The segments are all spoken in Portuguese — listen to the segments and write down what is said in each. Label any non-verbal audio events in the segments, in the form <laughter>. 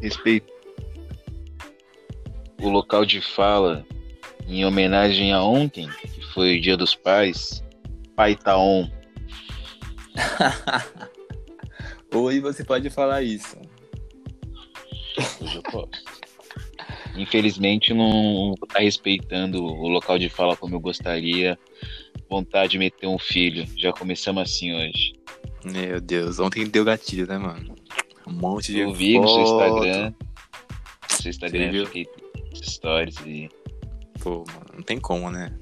respeito o local de fala em homenagem a ontem, que foi o Dia dos Pais, Pai Taon. Hoje <laughs> você pode falar isso. Hoje eu posso. Infelizmente não está respeitando o local de fala como eu gostaria. Vontade de meter um filho. Já começamos assim hoje. Meu Deus, ontem deu gatilho, né, mano? Um monte de Eu vi no seu. Instagram. No seu Instagram eu fiquei stories e Pô, mano, não tem como, né?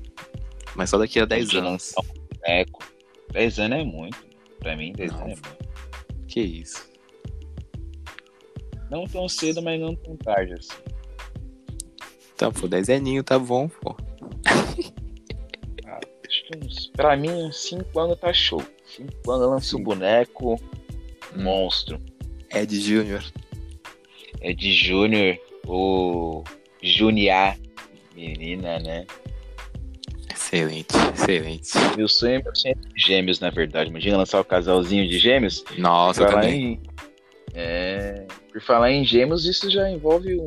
Mas só daqui a 10 Podia anos. boneco. 10 anos é muito. Pra mim, 10 Não. anos é muito. Que isso? Não tão cedo, mas não tão tarde assim. Tá, pô, 10 aninho, tá bom, pô. Acho que uns, pra mim, uns 5 anos tá show. 5 anos lança o Sim. boneco, Hum. monstro. Ed Júnior. É de Júnior ou Junior. Menina, né? Excelente, excelente. Meu sonho é ser gêmeos, na verdade. Imagina lançar o casalzinho de gêmeos. Nossa, Por falar também. em- É, por falar em gêmeos, isso já envolve um,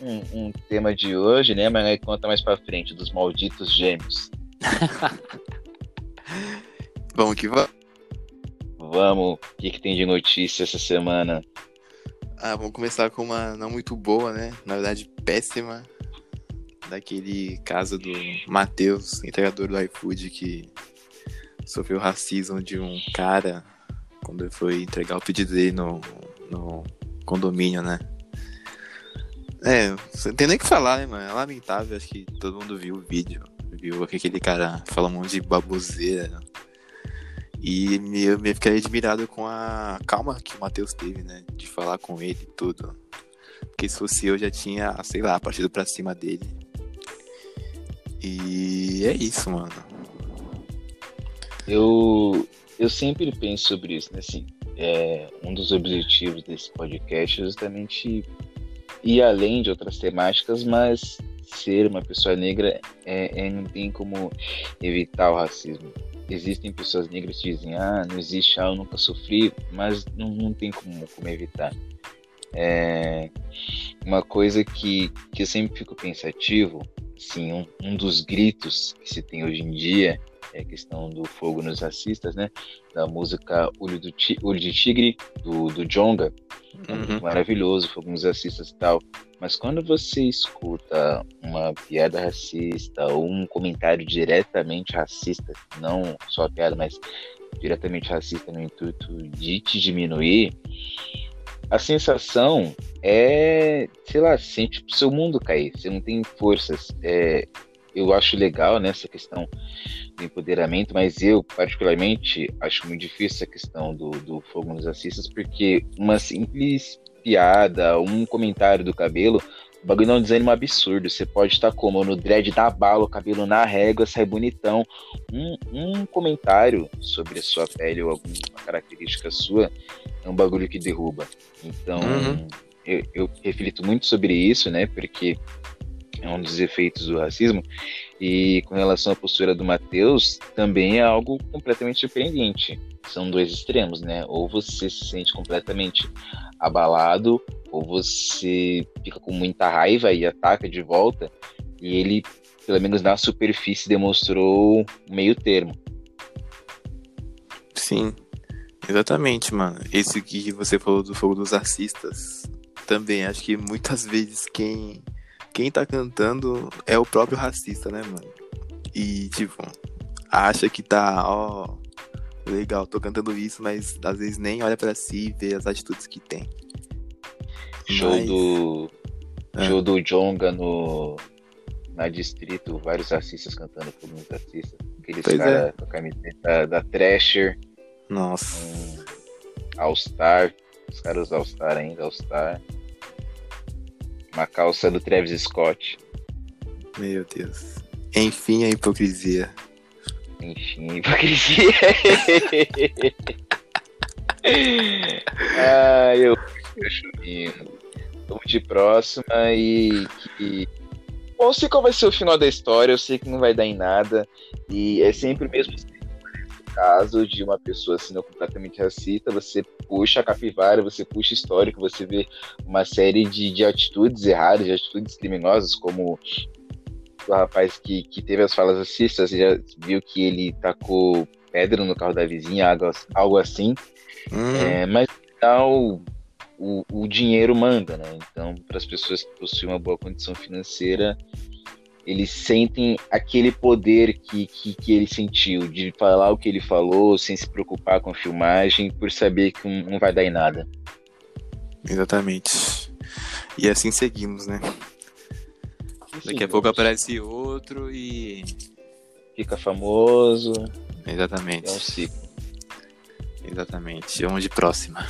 um- um tema de hoje, né? Mas aí conta mais pra frente, dos malditos gêmeos. <laughs> Vamos que vamos. Vamos, o que, que tem de notícia essa semana? Ah, vamos começar com uma não muito boa, né? Na verdade, péssima. Daquele caso do Matheus, entregador do iFood, que sofreu racismo de um cara quando ele foi entregar o pedido dele no, no condomínio, né? É, não tem nem o que falar, né, mano? É lamentável, acho que todo mundo viu o vídeo. Viu que aquele cara fala um monte de baboseira. E eu me fiquei admirado com a calma que o Matheus teve, né? De falar com ele e tudo. Porque se fosse eu, já tinha, sei lá, partido pra cima dele. E é isso, mano. Eu, eu sempre penso sobre isso, né? Assim, é, um dos objetivos desse podcast é justamente ir além de outras temáticas, mas ser uma pessoa negra é, é- não tem como evitar o racismo. Existem pessoas negras que dizem, ah, não existe, ah, eu nunca sofri, mas não, não tem como, como evitar. É, uma coisa que, que eu sempre fico pensativo, assim, um, um dos gritos que se tem hoje em dia é a questão do fogo nos racistas, né? Da música Olho, do Ti- Olho de Tigre, do, do Jonga. É Uhum. maravilhoso, fogo nos racistas e tal. Mas quando você escuta uma piada racista ou um comentário diretamente racista, não só a piada, mas diretamente racista no intuito de te diminuir, a sensação é, sei lá, sente o seu mundo cair, você não tem forças. É, eu acho legal nessa questão do empoderamento, mas eu, particularmente, acho muito difícil essa questão do, do fogo nos racistas, porque uma simples piada, um comentário do cabelo, o bagulho não desanima absurdo. Você pode estar como no dread da bala, o cabelo na régua, sai bonitão. Um, um comentário sobre a sua pele ou alguma característica sua é um bagulho que derruba. Então, Uhum. eu, eu reflito muito sobre isso, né? Porque é um dos efeitos do racismo. E com relação à postura do Matheus, também é algo completamente surpreendente. São dois extremos, né? Ou você se sente completamente abalado, ou você fica com muita raiva e ataca de volta. E ele, pelo menos na superfície, demonstrou meio termo. Sim, exatamente, mano. Esse que você falou do fogo dos racistas, também acho que muitas vezes quem, quem tá cantando é o próprio racista, né, mano? E, tipo, acha que tá, ó, legal, tô cantando isso, mas às vezes nem olha pra si e vê as atitudes que tem. Show Mas- do. É. Show do Jonga no. Na distrito, vários racistas cantando por muitos racistas. Aqueles caras é. com a camiseta da Thrasher, Nossa, um All-Star. Os caras All-Star ainda, All-Star. Uma calça do Travis Scott. meu Deus. Enfim, a hipocrisia. Enfim, hipocrisia. <laughs> ah, eu fico chovendo. Vamos de próxima e que. Bom, eu sei qual vai ser o final da história, eu sei que não vai dar em nada. E é sempre o mesmo? Caso de uma pessoa sendo completamente racista, você puxa a capivara, você puxa histórico, você vê uma série de, de atitudes erradas, de atitudes criminosas, como o rapaz que, que teve as falas racistas, já viu que ele tacou pedra no carro da vizinha, algo, algo assim. Hum, É, mas afinal, o, o dinheiro manda, né? Então, para as pessoas que possuem uma boa condição financeira, eles sentem aquele poder que, que, que ele sentiu, de falar o que ele falou, sem se preocupar com a filmagem, por saber que não vai dar em nada. exatamente. E assim seguimos, né? Daqui a pouco aparece outro e. Fica famoso, Exatamente. é um ciclo. Exatamente. Vamos de próxima.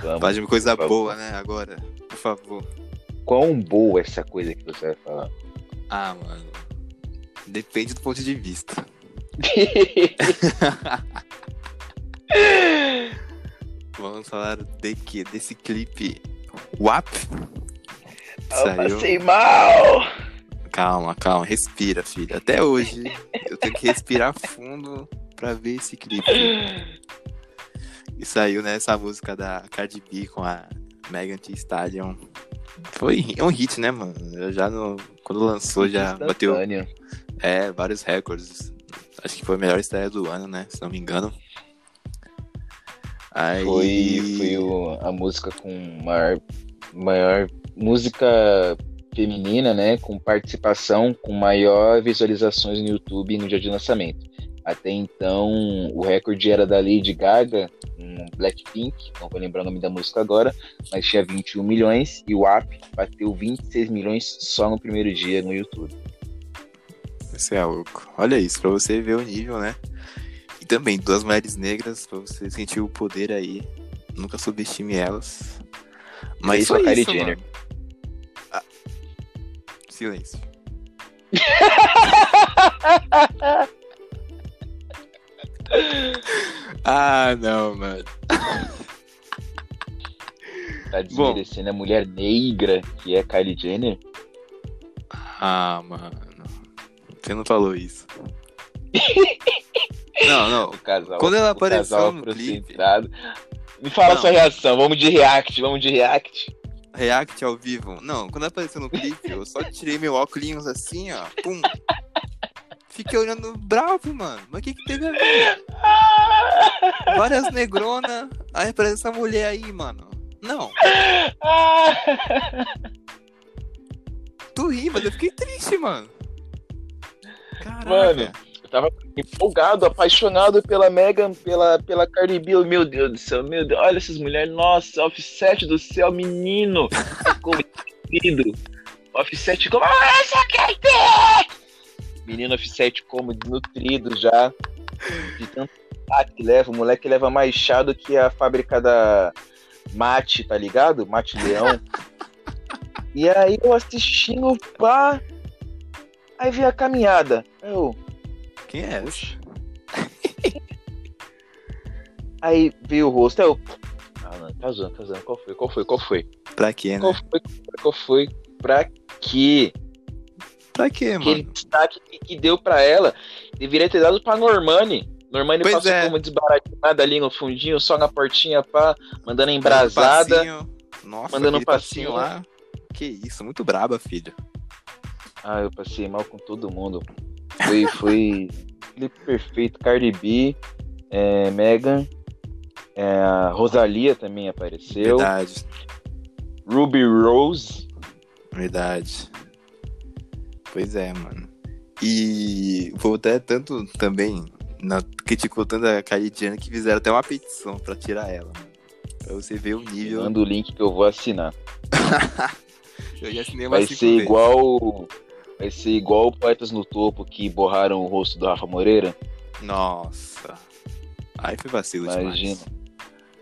Vamos. De uma coisa boa, né? Agora, por favor. Quão boa essa coisa que você vai falar? Ah, mano. Depende do ponto de vista. <laughs> Vamos falar de que? Desse clipe WAP. Eu passei mal! Calma, calma, respira, filho. Até hoje eu tenho que respirar fundo pra ver esse clipe. E saiu, né, essa música da Cardi B com a Megan Thee Stallion. Foi é um hit, né, mano? Eu já no, quando lançou já bateu Instantâneo. é, vários recordes. Acho que foi a melhor estreia do ano, né? Se não me engano. Aí... Foi, foi o- a música com maior, maior música feminina, né? Com participação, com maior visualizações no YouTube no dia de lançamento. Até então, o recorde era da Lady Gaga, um Blackpink, não vou lembrar o nome da música agora, mas tinha 21 milhões e o app bateu 26 milhões só no primeiro dia no YouTube. Você é louco. Olha isso, pra você ver o nível, né? E também, duas mulheres negras, pra você sentir o poder aí. Nunca subestime elas. Mas isso Kylie isso, Jenner. Ah, Silêncio. <laughs> ah, não, mano. <laughs> Tá desmerecendo a mulher negra que é Kylie Jenner. Ah, mano. Você não falou isso. <laughs> não, não. O casal. Quando ela apareceu no clipe. Me fala Não. sua reação, vamos de react, vamos de react. React ao vivo. Não, quando apareceu no clipe, eu só tirei meu óculos assim, ó. Pum. Fiquei olhando bravo, mano. Mas o que que teve a ver? <laughs> Várias negronas. Aí aparece essa mulher aí, mano. Não, <laughs> tu ri, mas eu fiquei triste, mano. Caraca. Mano. Eu tava empolgado, apaixonado pela Megan, pela, pela Cardi B. Eu, Meu Deus do céu, meu Deus, olha essas mulheres, nossa, offset do céu, menino. <laughs> Como querido. Offset como. Ah, essa Cardi B! Menino offset como desnutrido já. De tanto chá que leva. O moleque leva mais chá do que a fábrica da Mate, tá ligado? Mate Leão. <laughs> E aí eu assistindo, pá. Aí vi a caminhada. Eu, Quem é essa? Oxe. Aí veio o rosto, eu. Ah, não, tá zoando, tá zoando. Qual foi? Qual foi? Qual foi? Pra quê, Qual né? foi? Qual foi? Pra quê? Pra quê, Aquele mano? destaque que, deu pra ela deveria ter dado pra Normani. Normani Pois passou é. como desbaratinada ali no fundinho, só na portinha, pá, mandando Dando embrasada. passinho. Nossa, mandando aquele passinho. lá. Que isso, muito braba, filho. Ah, eu passei mal com todo mundo. Foi, foi clipe <laughs> perfeito. Cardi B, é, Megan, é, Rosalia também apareceu. Verdade, Ruby Rose. verdade. Pois é, mano. E vou até tanto também. Na, criticou tanto a Jenner que fizeram até uma petição pra tirar ela. Pra você ver o nível. Manda o link que eu vou assinar. <laughs> Eu já assinei Vai ser vezes. igual. Vai ser igual o Poetas no Topo que borraram o rosto do Rafa Moreira. Nossa. Aí foi vacilo Imagina.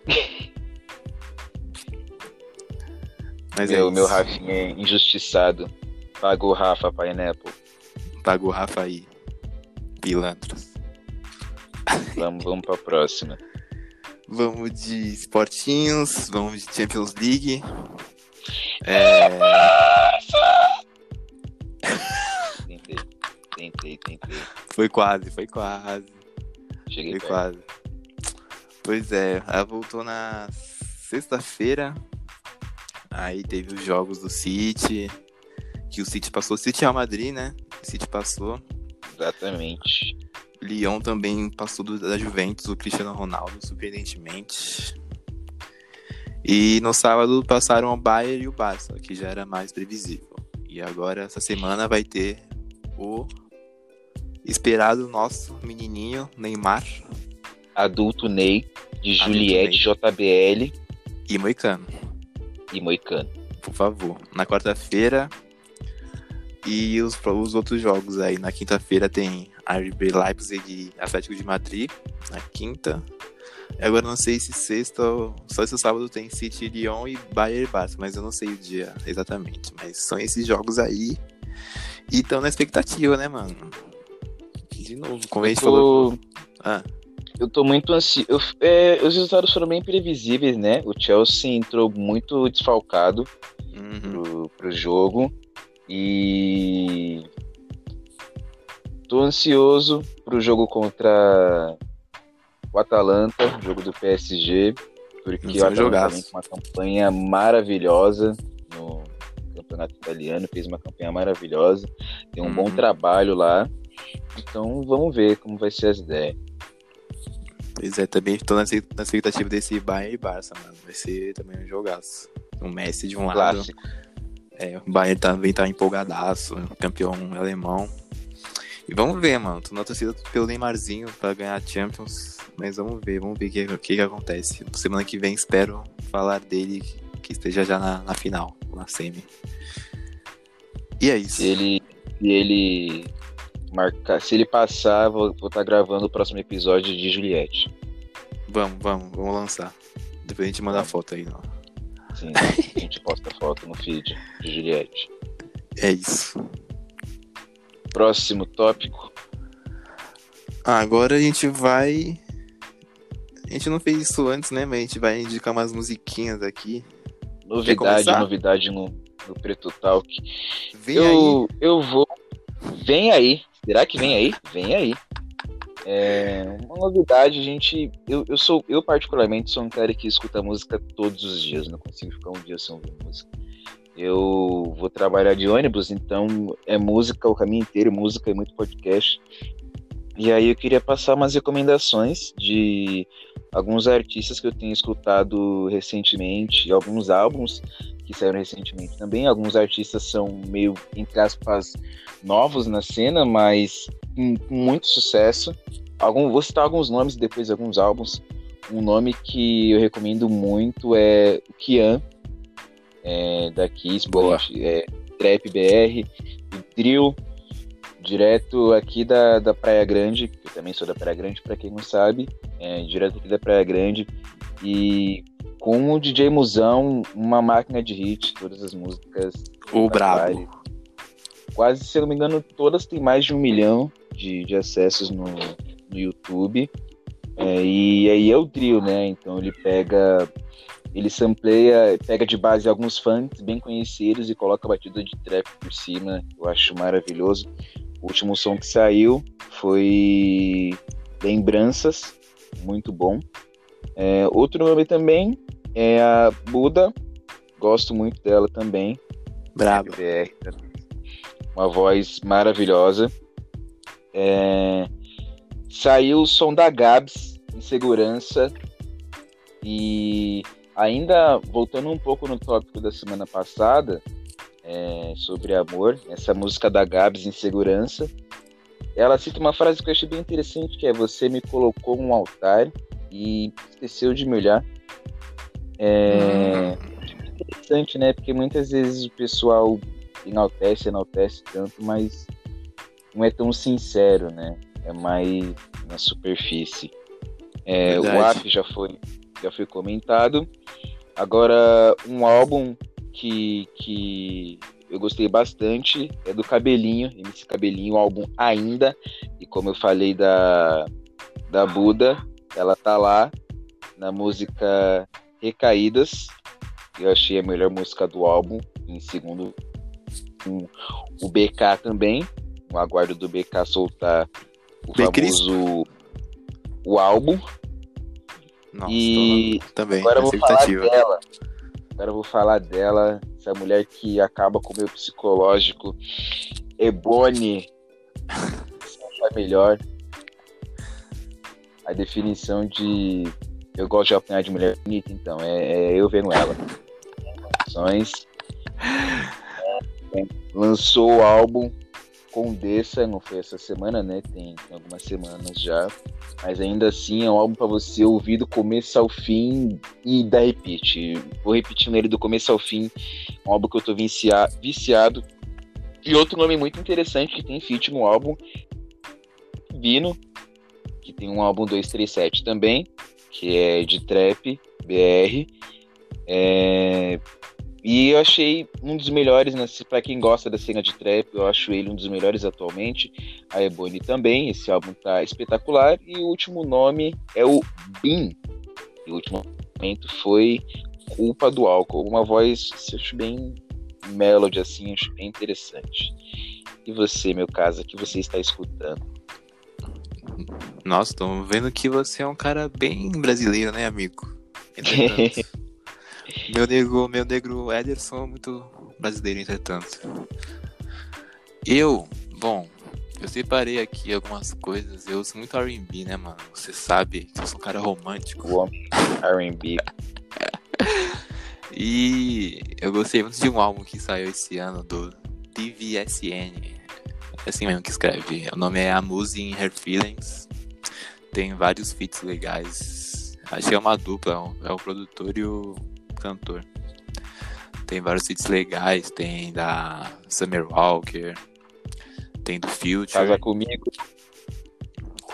demais. Mas é meu, isso. meu Rafinha é injustiçado. Paga o Rafa Pineapple. Paga o Rafa aí. Pilantras. Vamos, vamos pra próxima. Vamos de esportinhos, vamos de Champions League. É, Tentei, tentei, tentei. foi quase, foi quase. Cheguei Foi perto. quase. Pois é, ela voltou na sexta-feira. Aí teve os jogos do City. Que o City passou. O City Real Madrid, né? O City passou. Exatamente. Lyon também passou do- da Juventus, o Cristiano Ronaldo, surpreendentemente. E no sábado passaram o Bayern e o Barça, que já era mais previsível. E agora, essa semana, vai ter o esperado nosso menininho, Neymar Adulto Ney, de Adulto Juliette, JBL e Moicano, e Moicano. por favor. Na quarta-feira. E os, os outros jogos aí. Na quinta-feira tem RB Leipzig e Atlético de Madrid. Na quinta. E Agora não sei se sexta ou só esse sábado tem City, Lyon e Bayern Barça, mas eu não sei o dia exatamente. Mas são esses jogos aí. E estão na expectativa, né, mano? De novo, como a gente falou. Ah, eu tô muito ansioso. Eu- é, os resultados foram bem previsíveis, né? O Chelsea entrou muito desfalcado uhum. pro, pro jogo. E tô ansioso pro jogo contra o Atalanta, jogo do PSG, porque o um Atalanta vem com uma campanha maravilhosa no campeonato italiano, fez uma campanha maravilhosa, tem um bom Uhum. trabalho lá. Então vamos ver como vai ser as ideias. Pois é, também tô na expectativa desse Bayern e Barça, mano. Vai ser também um jogaço. O Messi de um lado. É, o Bayern também tá empolgadaço, campeão alemão. E vamos ver, mano. Tô na torcida pelo Neymarzinho pra ganhar a Champions. Mas vamos ver, vamos ver o que, que, que acontece. Semana que vem espero falar dele que esteja já na, na final, na semi. E é isso. Se ele, se ele marcar, se ele passar, vou estar gravando o próximo episódio de Juliette. Vamos, vamos, vamos lançar. Depois a gente manda a foto aí, ó. Sim, a gente posta foto no feed de Juliette. É isso. Próximo tópico. Ah, agora a gente vai. A gente não fez isso antes, né? Mas a gente vai indicar umas musiquinhas aqui. Novidade, novidade no, no Preto Talk. Vem aí. eu, eu vou. Vem aí. Será que vem aí? Vem aí. É, uma novidade, gente. Eu, eu sou, eu particularmente sou um cara que escuta música todos os dias. Não consigo ficar um dia sem ouvir música. Eu vou trabalhar de ônibus, então é música o caminho inteiro, música e muito podcast. E aí eu queria passar umas recomendações de alguns artistas que eu tenho escutado recentemente, alguns álbuns que saíram recentemente também. Alguns artistas são meio, entre aspas, novos na cena, mas com, muito sucesso. Algum, vou citar alguns nomes depois alguns álbuns. Um nome que eu recomendo muito é o Kian, é, daqui, Boa. é, Trap BR, o Drill, direto aqui da, da Praia Grande, que eu também sou da Praia Grande, para quem não sabe, é, direto aqui da Praia Grande, e com o DJ Musão, uma máquina de hit, todas as músicas O Tá Brabo. quase, se eu não me engano, todas têm mais de um milhão de, de acessos no, no YouTube. É, e aí é o drill, né? Então ele pega, ele sampleia, pega de base alguns funks bem conhecidos e coloca a batida de trap por cima. Eu acho maravilhoso. O último som que saiu foi Lembranças, muito bom. É, outro nome também é a Buda, gosto muito dela também. Brabo. Uma voz maravilhosa. É, Saiu o som da Gabs em segurança. E ainda voltando um pouco no tópico da semana passada, é, sobre amor, essa música da Gabs em segurança. Ela cita uma frase que eu achei bem interessante, que é você me colocou um altar e esqueceu de me olhar. É, interessante, né? Porque muitas vezes o pessoal enaltece, enaltece tanto, mas não é tão sincero, né? É mais na superfície. É, o app já foi, já foi comentado. Agora, um álbum que, que eu gostei bastante é do Cabelinho, MC Cabelinho, o álbum Ainda. E como eu falei da, da Buda, ela tá lá na música Recaídas. Eu achei a melhor música do álbum. Em segundo, um, o BK também. O aguardo do BK soltar o Bem famoso o álbum. Nossa, E também, Agora eu vou falar dela. Agora eu vou falar dela, essa mulher que acaba com o meu psicológico. Ebony. <laughs> É melhor. A definição de. Eu gosto de apanhar de mulher bonita, então. É, é eu vendo ela. <laughs> É, Lançou o álbum Condessa, não foi essa semana, né? Tem, tem algumas semanas já. Mas ainda assim é um álbum pra você ouvir do começo ao fim e dar repeat. Vou repetindo ele do começo ao fim. Um álbum que eu tô vicia- viciado. E outro nome muito interessante que tem feat no álbum, Vino, que tem um álbum 237 também, que é de trap, BR. É, E eu achei um dos melhores, né? Pra quem gosta da cena de trap, eu acho ele um dos melhores atualmente. A Ebony também, esse álbum tá espetacular. E o último nome é o Bin. E o último momento foi Culpa do Álcool. Uma voz, eu acho bem melody, assim, acho bem interessante. E você, meu caso, o que você está escutando? Nossa, tô vendo que você é um cara bem brasileiro, né, amigo? <laughs> Meu negro, meu negro Ederson é muito brasileiro, entretanto. Eu, bom, eu separei aqui algumas coisas. Eu uso muito R&B, né, mano? Você sabe que eu sou um cara romântico. R&B. <laughs> E eu gostei muito de um álbum que saiu esse ano do TVSN. É assim mesmo que escreve. O nome é Amuse in Her Feelings. Tem vários feats legais. Acho que é uma dupla, é o- é produtor e o cantor. Tem vários feats legais, tem da Summer Walker, tem do Future. Casa comigo.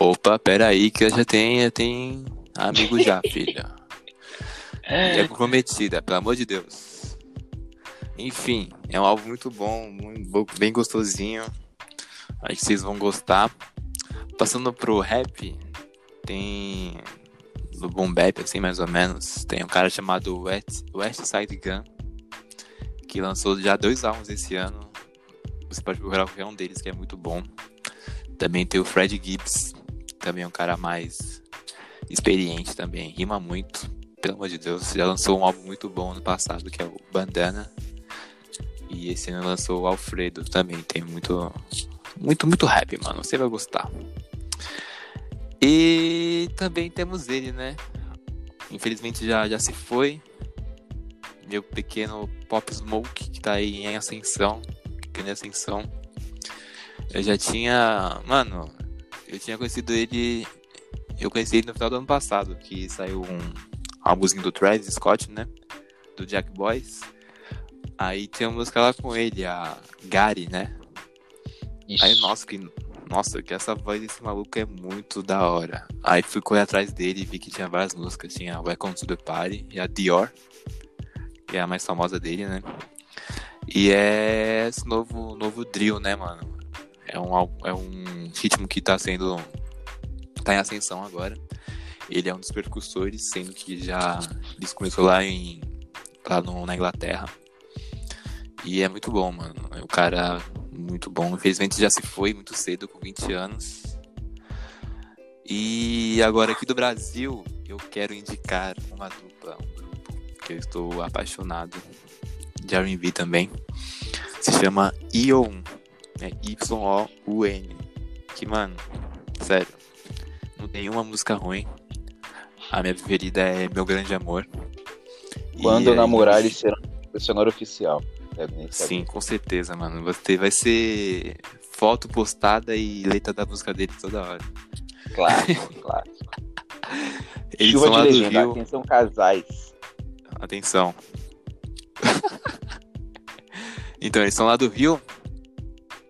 Opa, pera aí que eu já tenho, eu tenho amigo já, <laughs> filha. É comprometida, pelo amor de Deus. Enfim, é um álbum muito bom, muito bem gostosinho. Acho que vocês vão gostar. Passando pro rap, tem do boom bap, assim, mais ou menos. Tem um cara chamado West, West Side Gun, que lançou já dois álbuns esse ano. Você pode procurar qualquer um deles, que é muito bom. Também tem o Fred Gibbs, também é um cara mais experiente também, rima muito pelo amor de Deus, já lançou um álbum muito bom ano passado, que é o Bandana. E esse ano lançou o Alfredo também. Tem muito, muito, muito rap, mano. Você vai gostar. E também temos ele, né? Infelizmente já, já se foi. Meu pequeno Pop Smoke, que tá aí em ascensão. Pequena ascensão. Eu já tinha. Mano, eu tinha conhecido ele. Eu conheci ele no final do ano passado, que saiu um álbumzinho do Travis Scott, né? Do Jack Boys. Aí tem uma música lá com ele, a Gary, né? Isso. Aí, nossa, que, nossa, que essa voz desse maluco é muito da hora. Aí fui correr atrás dele e vi que tinha várias músicas. Tinha Welcome to the Party e a Dior, que é a mais famosa dele, né? E é esse novo, novo drill, né, mano? É um, é um ritmo que tá sendo. tá em ascensão agora. Ele é um dos percussores, sendo que já. Ele começou lá em. lá no, na Inglaterra. E é muito bom, mano. Um cara muito bom. Infelizmente já se foi muito cedo, com 20 anos. E agora aqui do Brasil, eu quero indicar uma dupla, um grupo que eu estou apaixonado de R&B também. Se chama Ion, é Y-O-U-N. Que, mano, sério, não tem uma música ruim. A minha preferida é Meu Grande Amor. Quando E eu namorar, eles serão funcionário oficial. Deve nem saber. Sim, com certeza, mano. Você vai ser foto postada e letra da música dele toda hora. Clássico, <laughs> clássico. Eles Chuva são de lá do legenda, Rio. atenção casais. Atenção. <laughs> então, eles são lá do Rio.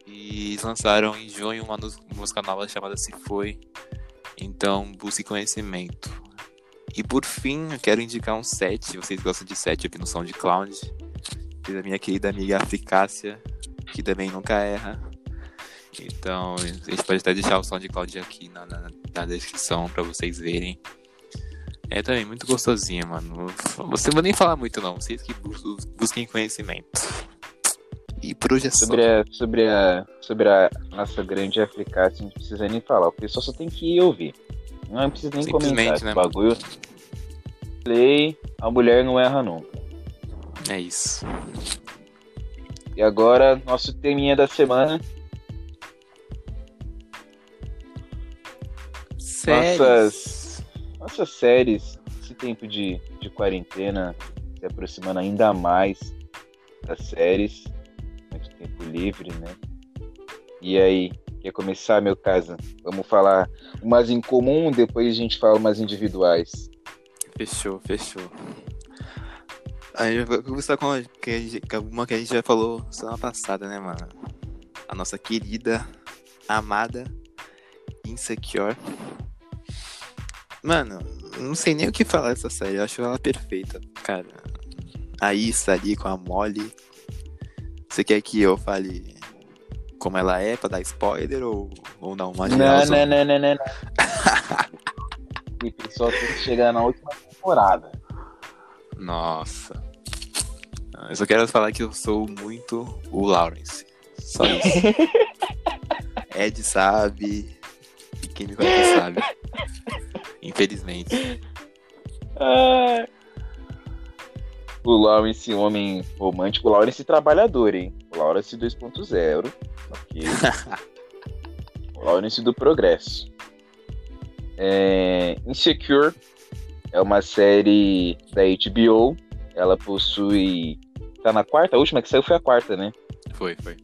E lançaram em junho uma música nova chamada Se Foi. Então, busque conhecimento. E por fim, eu quero indicar um set. Vocês gostam de set aqui no SoundCloud. Da minha querida amiga Africácia, que também nunca erra. Então, a gente pode até deixar o SoundCloud aqui na, na, na descrição pra vocês verem. É também muito gostosinho, mano. Você não vou nem falar muito, não. Vocês que bus- busquem conhecimento. E por hoje é só. Sobre a, sobre a, sobre a nossa grande eficácia, a gente não precisa nem falar. O pessoal só tem que ir ouvir. Não precisa nem comentar. né, Esse bagulho. Play, a mulher não erra nunca. É isso. E agora, nosso teminha da semana. Séries. Nossas séries, esse tempo de, de quarentena se aproximando ainda mais das séries. Muito tempo livre, né? E aí, quer começar, meu casa? Vamos falar umas em comum, depois a gente fala umas individuais. Fechou, fechou. Aí eu vou começar com a- que a gente- com uma que a gente já falou semana passada, né, mano? A nossa querida, amada, Insecure. Mano, não sei nem o que falar dessa série, eu acho ela perfeita, cara. A Issa ali com a Molly. Você quer que eu fale como ela é pra dar spoiler ou, ou não? Uma Não, não, não, não, não. não. E pessoal tem que chegar na última temporada. Nossa. Eu só quero falar que eu sou muito o Lawrence. Só isso. <laughs> Ed sabe. E quem me conhece sabe. Infelizmente. Ah. O Lawrence, homem romântico, o Lawrence trabalhador, hein? O Lawrence 2.0. Ok. <laughs> o Lawrence do progresso. É... Insecure é uma série da HBO. Ela possui. Tá na quarta? A última que saiu foi a quarta, né? Foi, foi.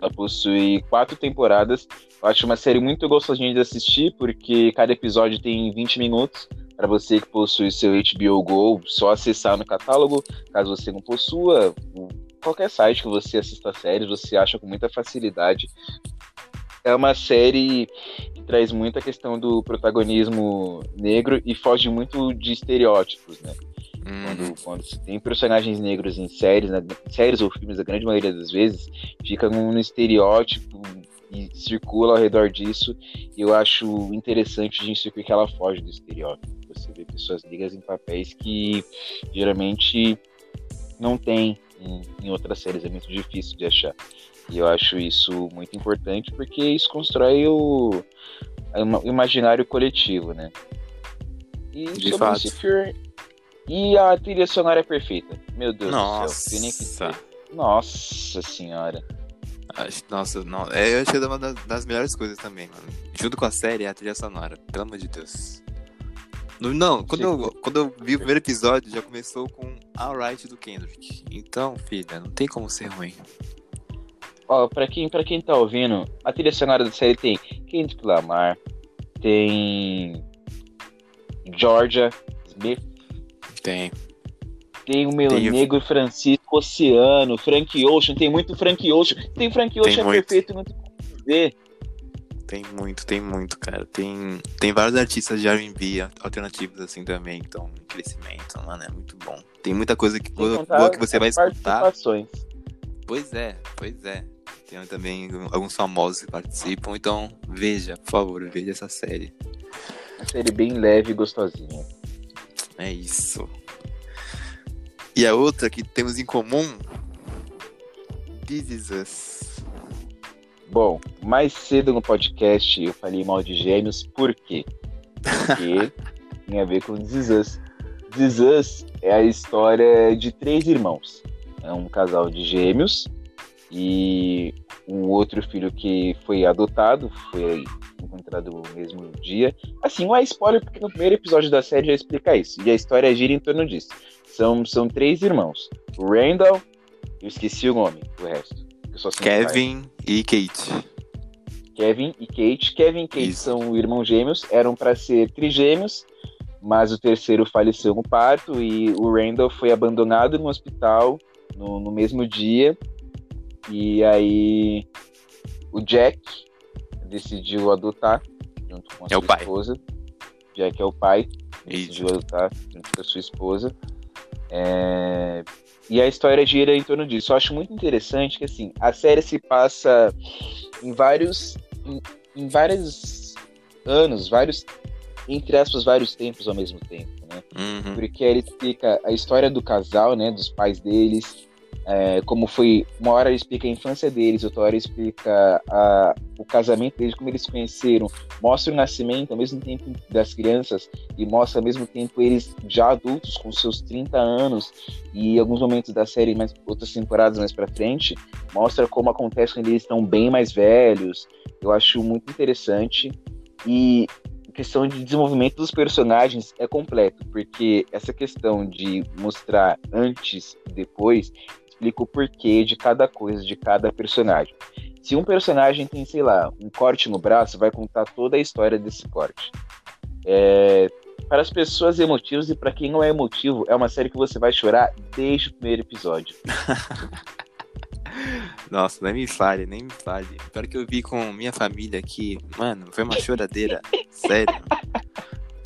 Ela possui quatro temporadas. Eu acho uma série muito gostosinha de assistir, porque cada episódio tem 20 minutos. Para você que possui seu HBO Go, só acessar no catálogo. Caso você não possua, qualquer site que você assista séries, você acha com muita facilidade. É uma série que traz muita questão do protagonismo negro e foge muito de estereótipos, né? Hum, Quando, quando se tem personagens negros em séries, né, séries ou filmes, a grande maioria das vezes, fica no estereótipo e circula ao redor disso. E eu acho interessante de Insecure que ela foge do estereótipo. Você vê pessoas negras em papéis que geralmente não tem em, em outras séries, é muito difícil de achar. E eu acho isso muito importante porque isso constrói o, o imaginário coletivo, né? E De sobre fato. Insecure, e a trilha sonora é perfeita. Meu Deus do céu. tem nem que Nossa. Nossa senhora. Nossa, não. É, eu achei uma das, melhores coisas também, mano. Junto com a série, é a trilha sonora. Pelo amor de Deus. Não, quando eu, quando eu vi o primeiro episódio, já começou com Alright do Kendrick. Então, filha, não tem como ser ruim. Ó, pra quem, pra quem tá ouvindo, a trilha sonora da série tem Kendrick Lamar, tem Georgia Smith, Tem. tem o meu Tem o- negro Francisco Oceano, Frank Ocean, tem muito Frank Ocean. Tem Frank Ocean é muito. perfeito, não tem como dizer. Tem muito, tem muito, cara. Tem, tem vários artistas de R&B alternativos assim também que estão em crescimento, mano, é muito bom. Tem muita coisa que, boa, que você vai escutar. Pois é, pois é. Tem também alguns famosos que participam, então veja, por favor, veja essa série. Uma série bem leve e gostosinha. É isso. E a outra que temos em comum, This Is Us. Bom, mais cedo no podcast eu falei mal de gêmeos, por quê? Porque <laughs> tem a ver com This Is Us. This Is Us é a história de três irmãos. É um casal de gêmeos e um outro filho que foi adotado, foi encontrado no mesmo dia. Assim, não é spoiler porque no primeiro episódio da série já explica isso. E a história gira em torno disso. São, são três irmãos. O Randall, eu esqueci o nome, o resto. O pai. Kevin e Kate. Kevin e Kate. Kevin e Kate Isso. são irmãos gêmeos, eram para ser trigêmeos, mas o terceiro faleceu no parto e o Randall foi abandonado no hospital no, no mesmo dia. E aí o Jack decidiu adotar junto com a É o sua pai. esposa. Jack é o pai, Isso. decidiu adotar junto com a sua esposa. É, E a história gira em torno disso. Eu acho muito interessante que assim, a série se passa em vários. em, em vários anos, vários. Entre aspas, vários tempos ao mesmo tempo, né? Uhum. Porque ele explica a história do casal, né? Dos pais deles, é, como foi. Uma hora explica a infância deles, outra hora explica a, o casamento deles, como eles se conheceram, mostra o nascimento ao mesmo tempo das crianças e mostra ao mesmo tempo eles já adultos, com seus 30 anos, e alguns momentos da série, mais, outras temporadas mais para frente, mostra como acontece quando eles estão bem mais velhos. Eu acho muito interessante. E questão de desenvolvimento dos personagens é completo, porque essa questão de mostrar antes e depois explica o porquê de cada coisa, de cada personagem. Se um personagem tem, sei lá, um corte no braço, vai contar toda a história desse corte. É, para as pessoas emotivas e para quem não é emotivo, é uma série que você vai chorar desde o primeiro episódio. <laughs> Nossa, nem me fale, nem me fale. Pior que eu vi com minha família aqui, mano, foi uma choradeira. sério.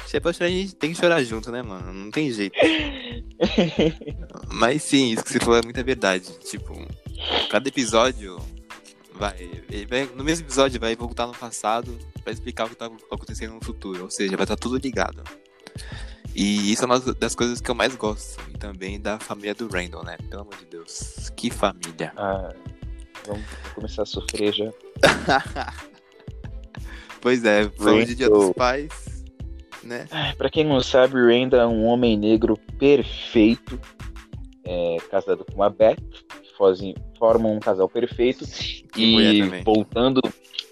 Se é pra chorar, a gente tem que chorar junto, né, mano? Não tem jeito. <laughs> Mas sim, isso que você falou é muita verdade. Tipo, cada episódio vai, vai. No mesmo episódio vai voltar no passado pra explicar o que tá acontecendo no futuro. Ou seja, vai estar tá tudo ligado. E isso é uma das coisas que eu mais gosto. E também da família do Randall, né? Pelo amor de Deus. Que família. Ah, vamos começar a sofrer já. <laughs> pois é, foi de Dia dos Pais, né? Pra quem não sabe, Randall é um homem negro perfeito. É, casado com uma Beth, que fazem, formam um casal perfeito. E voltando,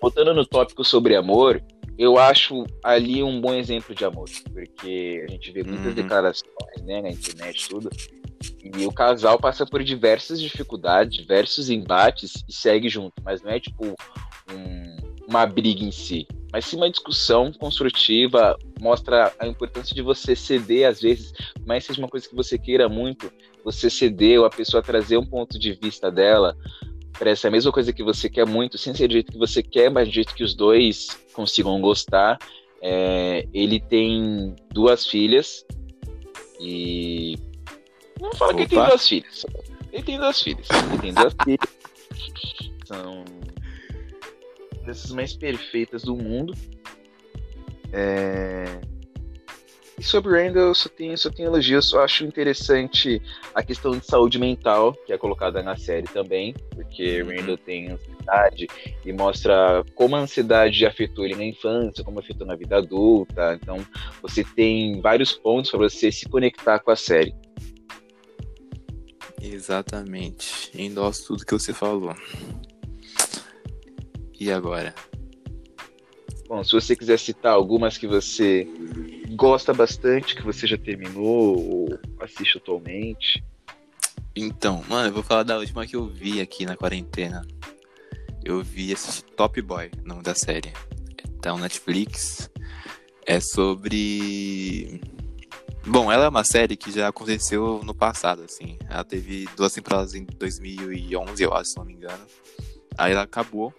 voltando no tópico sobre amor, eu acho ali um bom exemplo de amor, porque a gente vê muitas uhum. declarações né, na internet tudo, e o casal passa por diversas dificuldades, diversos embates e segue junto, mas não é tipo um, uma briga em si, mas sim uma discussão construtiva, mostra a importância de você ceder às vezes, mas seja uma coisa que você queira muito, você ceder ou a pessoa trazer um ponto de vista dela, parece a mesma coisa que você quer muito, sem ser do jeito que você quer, mas do jeito que os dois consigam gostar. É, ele tem duas filhas e. Não fala Opa. que ele tem duas filhas. Ele tem duas filhas. Ele tem duas filhas. <laughs> São dessas mais perfeitas do mundo. É... E sobre Randall, eu só tenho, só tenho elogios. Eu acho interessante a questão de saúde mental, que é colocada na série também, porque uhum. Randall tem ansiedade e mostra como a ansiedade afetou ele na infância, como afetou na vida adulta. Então, você tem vários pontos para você se conectar com a série. Exatamente. Endosso tudo que você falou. E agora? Bom, se você quiser citar algumas que você gosta bastante, que você já terminou ou assiste atualmente? Então, mano, eu vou falar da última que eu vi aqui na quarentena. Eu vi esse Top Boy, nome da série. Então, Netflix. É sobre. Bom, ela é uma série que já aconteceu no passado, assim. Ela teve duas temporadas em 2011, eu acho, se não me engano. Aí ela acabou.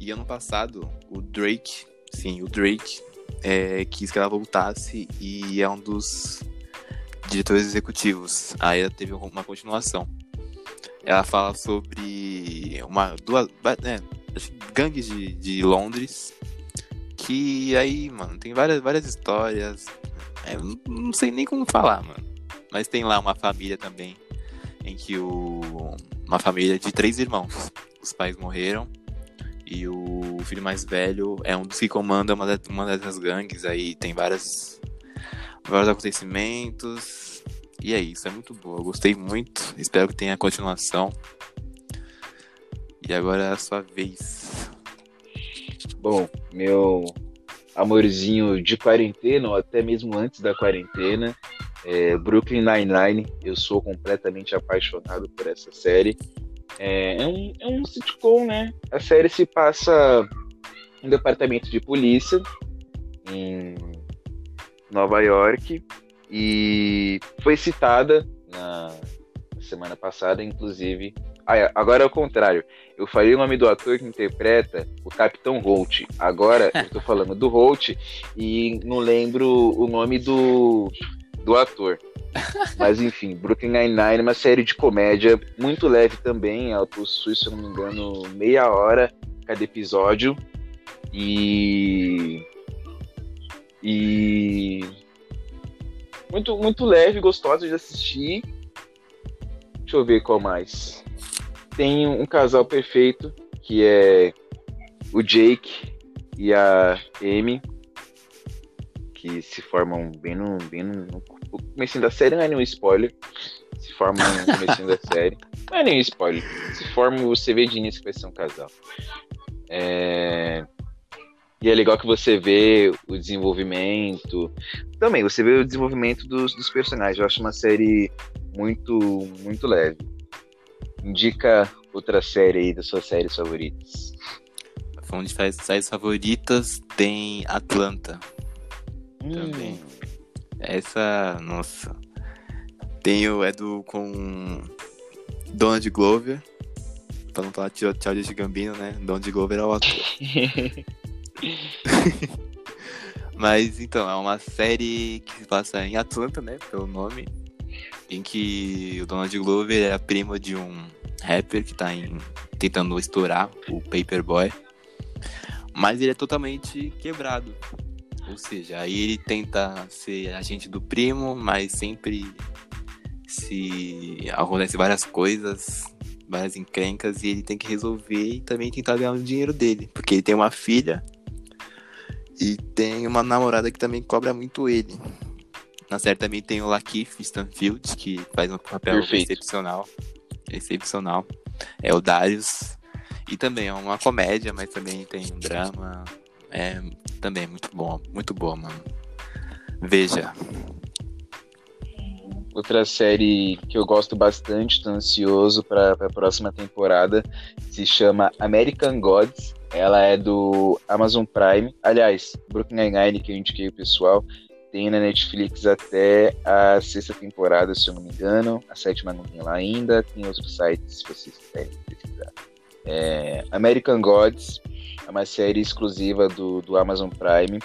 E ano passado, o Drake, sim, o Drake é, quis que ela voltasse e é um dos diretores executivos. Aí ela teve uma continuação. Ela fala sobre uma duas né, gangues de, de Londres que aí, mano, tem várias, várias histórias. É, não sei nem como falar, mano. Mas tem lá uma família também em que o uma família de três irmãos. Os pais morreram e o filho mais velho é um dos que comanda uma, uma dessas gangues. Aí tem várias, vários acontecimentos. E é isso, é muito boa. Gostei muito. Espero que tenha continuação. E agora é a sua vez. Bom, meu amorzinho de quarentena, ou até mesmo antes da quarentena, é Brooklyn Nine-Nine. Eu sou completamente apaixonado por essa série. É, é, um, é um sitcom, né? A série se passa em um departamento de polícia em Nova York e foi citada na semana passada, inclusive. Ah, agora é o contrário. Eu falei o nome do ator que interpreta o Capitão Holt. Agora eu tô falando do Holt e não lembro o nome do, do ator. Mas enfim, Brooklyn Nine-Nine é uma série de comédia muito leve também. Ela possui, se eu não me engano, meia hora cada episódio. E. E. Muito, muito leve, gostosa de assistir. Deixa eu ver qual mais. Tem um casal perfeito, que é o Jake e a Amy, que se formam bem no, bem no, no começo da série, não é nenhum spoiler. Se formam no começo da série. Não é nenhum spoiler. Se formam, você vê de início que vai ser um casal. É... E é legal que você vê o desenvolvimento. Também, você vê o desenvolvimento dos, dos personagens. Eu acho uma série muito, muito leve. Indica outra série aí das suas séries favoritas. Falando de séries favoritas, tem Atlanta. Hum. Também. Essa, nossa. Tem o é do com Donald Glover. Pra não falar de Gambino, né? Donald Glover é o ator. <laughs> Mas então, é uma série que se passa em Atlanta, né? Pelo nome. Em que o Donald Glover é primo de um rapper que tá em, tentando estourar, o Paperboy. Mas ele é totalmente quebrado. Ou seja, aí ele tenta ser agente do primo, mas sempre se acontece várias coisas, várias encrencas, e ele tem que resolver e também tentar ganhar o dinheiro dele. Porque ele tem uma filha e tem uma namorada que também cobra muito ele. Na série também tem o Lakeith Stanfield, que faz um papel Perfeito. excepcional. Excepcional. É o Darius. E também é uma comédia, mas também tem um drama. É também muito bom. Muito boa, mano. Veja. Outra série que eu gosto bastante, tô ansioso para a próxima temporada, se chama American Gods. Ela é do Amazon Prime. Aliás, Brooklyn Nine-Nine, que eu indiquei o pessoal, tem na Netflix até a sexta temporada, se eu não me engano. A sétima não tem lá ainda. Tem outros sites, se vocês quiserem pesquisar. É, American Gods é uma série exclusiva do, do Amazon Prime.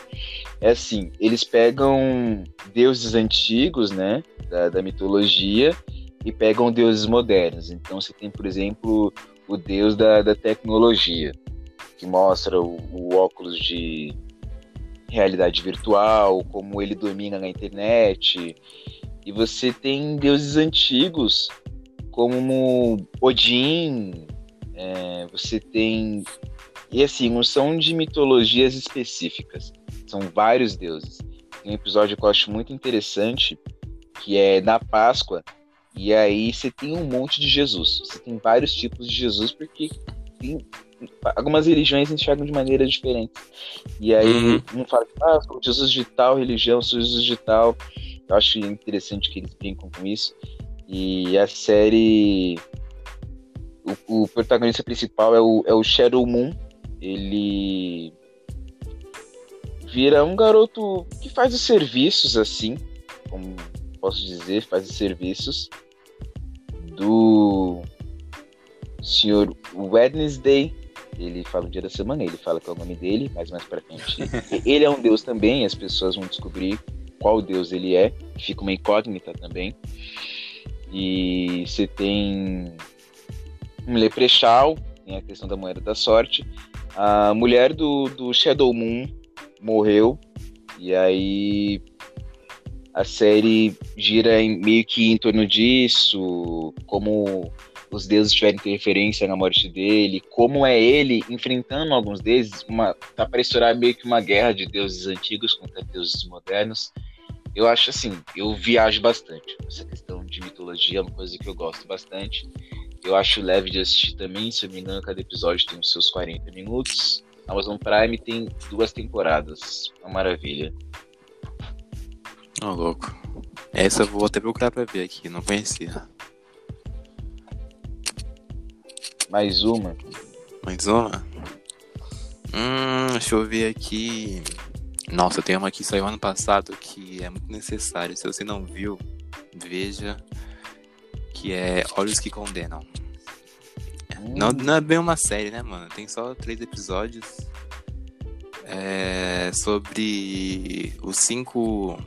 É assim, eles pegam deuses antigos, né, da, da mitologia, e pegam deuses modernos. Então você tem, por exemplo, o deus da, da tecnologia, que mostra o, o óculos de realidade virtual, como ele domina na internet. E você tem deuses antigos como Odin, é, você tem. E assim, não são de mitologias específicas, são vários deuses. Tem um episódio que eu acho muito interessante, que é na Páscoa, e aí você tem um monte de Jesus. Você tem vários tipos de Jesus, porque tem algumas religiões enxergam de maneiras diferentes. E aí uhum. um fala, ah, sou Jesus de tal religião, sou Jesus de tal. Eu acho interessante que eles brincam com isso. E a série. O, o protagonista principal é o, é o Shadow Moon. Ele vira um garoto que faz os serviços, assim, como posso dizer, faz os serviços do senhor Wednesday, ele fala o dia da semana, ele fala que é o nome dele, mas mais pra frente. <laughs> ele é um deus também, as pessoas vão descobrir qual deus ele é, fica uma incógnita também. E você tem um Leprechaun, tem a questão da moeda da sorte. A mulher do, do Shadow Moon morreu, e aí a série gira em, meio que em torno disso, como os deuses tiverem interferência na morte dele, como é ele enfrentando alguns deles, uma, tá para estourar meio que uma guerra de deuses antigos contra deuses modernos. Eu acho assim, eu viajo bastante. Essa questão de mitologia é uma coisa que eu gosto bastante. Eu acho leve de assistir também, se eu me engano, cada episódio tem os seus 40 minutos. Amazon Prime tem duas temporadas, uma maravilha. Ô, oh, louco. Essa eu vou até procurar pra ver aqui, não conhecia. Mais uma. Mais uma? Hum, deixa eu ver aqui. Nossa, tem uma que saiu ano passado que é muito necessário. Se você não viu, veja. Que é Olhos que Condenam. Não, não é bem uma série, né, mano? Tem só três episódios. É sobre os cinco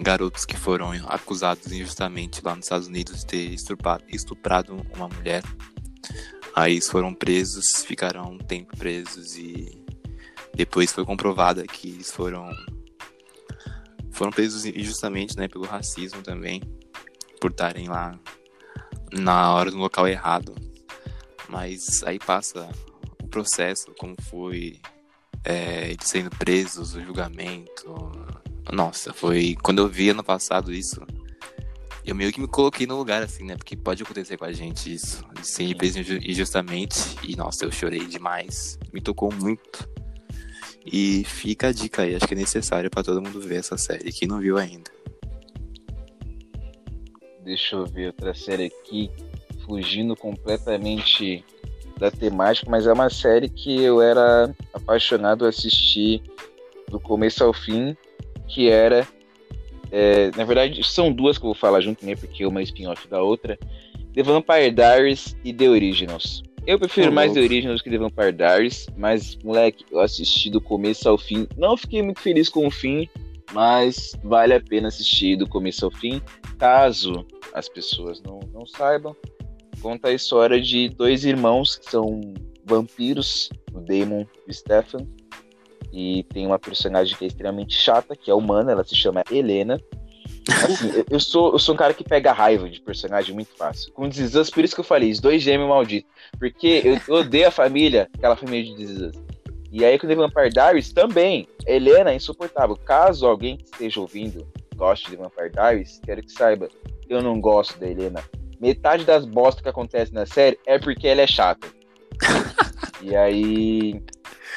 garotos que foram acusados injustamente lá nos Estados Unidos de ter estuprado, estuprado uma mulher. Aí eles foram presos, ficaram um tempo presos e depois foi comprovada que eles foram foram presos injustamente, né, pelo racismo também, por estarem lá na hora, no local errado. Mas aí passa o processo, como foi é, eles sendo presos, o julgamento. Nossa, foi. Quando eu vi ano passado isso, eu meio que me coloquei no lugar, assim, né? Porque pode acontecer com a gente isso, de ser preso injustamente. E, nossa, eu chorei demais. Me tocou muito. E fica a dica aí, acho que é necessário para todo mundo ver essa série, quem não viu ainda. Deixa eu ver outra série aqui, fugindo completamente da temática, mas é uma série que eu era apaixonado a assistir do começo ao fim, que era. É, na verdade, são duas que eu vou falar junto, né? Porque uma é spin-off da outra. The Vampire Diaries e The Originals. Eu prefiro oh, mais The Originals que The Vampire Diaries, mas, moleque, eu assisti do começo ao fim. Não fiquei muito feliz com o fim, mas vale a pena assistir do começo ao fim. Caso as pessoas não, não saibam, conta a história de dois irmãos que são vampiros, o Damon e o Stefan. E tem uma personagem que é extremamente chata, que é humana, ela se chama Helena. Assim, <laughs> eu, sou, eu sou um cara que pega raiva de personagem muito fácil. Com This por isso que eu falei, os dois gêmeos malditos. Porque eu, odeio a família, aquela família de This E aí com The Vampire Diaries também, Helena é insuportável. Caso alguém que esteja ouvindo goste de Vampire Diaries, quero que saiba, eu não gosto da Helena. Metade das bostas que acontece na série é porque ela é chata. <laughs> e aí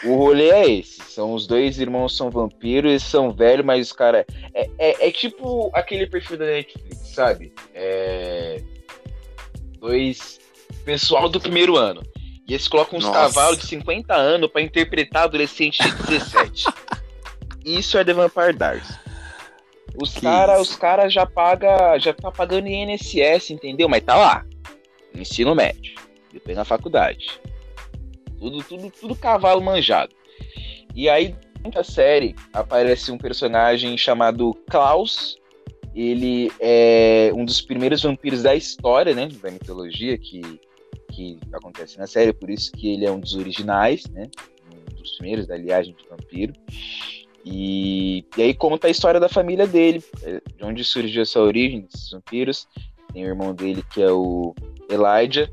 o rolê é esse. São os dois irmãos são vampiros, eles são velhos, mas os caras. É, é, é, tipo aquele perfil da Netflix, sabe? É. Dois. Pessoal do primeiro ano. E eles colocam uns cavalos de 50 anos para interpretar adolescente de 17. <laughs> Isso é The Vampire Diaries. Os caras os cara já paga, já tá pagando INSS, entendeu? Mas tá lá. Ensino médio. Depois na faculdade. Tudo, tudo, tudo cavalo manjado. E aí, na série, aparece um personagem chamado Klaus. Ele é um dos primeiros vampiros da história, né? Da mitologia que, que acontece na série. Por isso que ele é um dos originais, né? Um dos primeiros da liagem de vampiro. E, e aí conta a história da família dele, de onde surgiu essa origem desses vampiros. Tem o irmão dele que é o Elijah,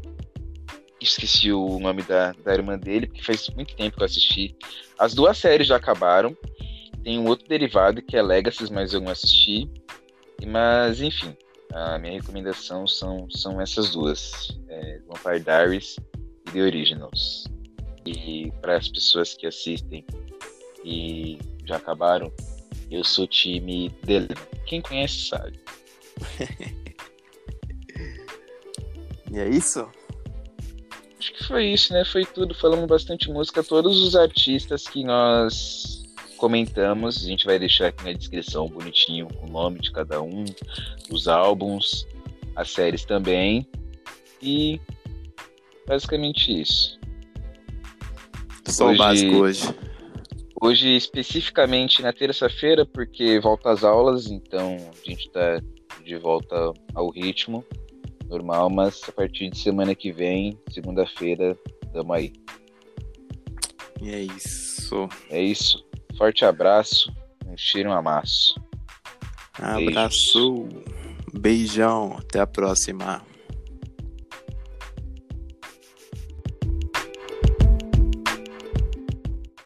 esqueci o nome da, da irmã dele, porque faz muito tempo que eu assisti. As duas séries já acabaram. Tem um outro derivado que é Legacy, mas eu não assisti. Mas, enfim, a minha recomendação são, são essas duas: é, Vampire Diaries e The Originals. E para as pessoas que assistem e já acabaram, eu sou time dele. Quem conhece sabe. <laughs> e é isso? Acho que foi isso, né? Foi tudo. Falamos bastante música. Todos os artistas que nós comentamos, a gente vai deixar aqui na descrição bonitinho o nome de cada um, os álbuns, as séries também. E basicamente isso. Só hoje, o básico hoje. Hoje, especificamente na terça-feira, porque volta às aulas, então a gente está de volta ao ritmo normal, mas a partir de semana que vem, segunda-feira, tamo aí. E é isso. É isso. Forte abraço, um cheiro, um amasso. Abraço. Beijão, até a próxima.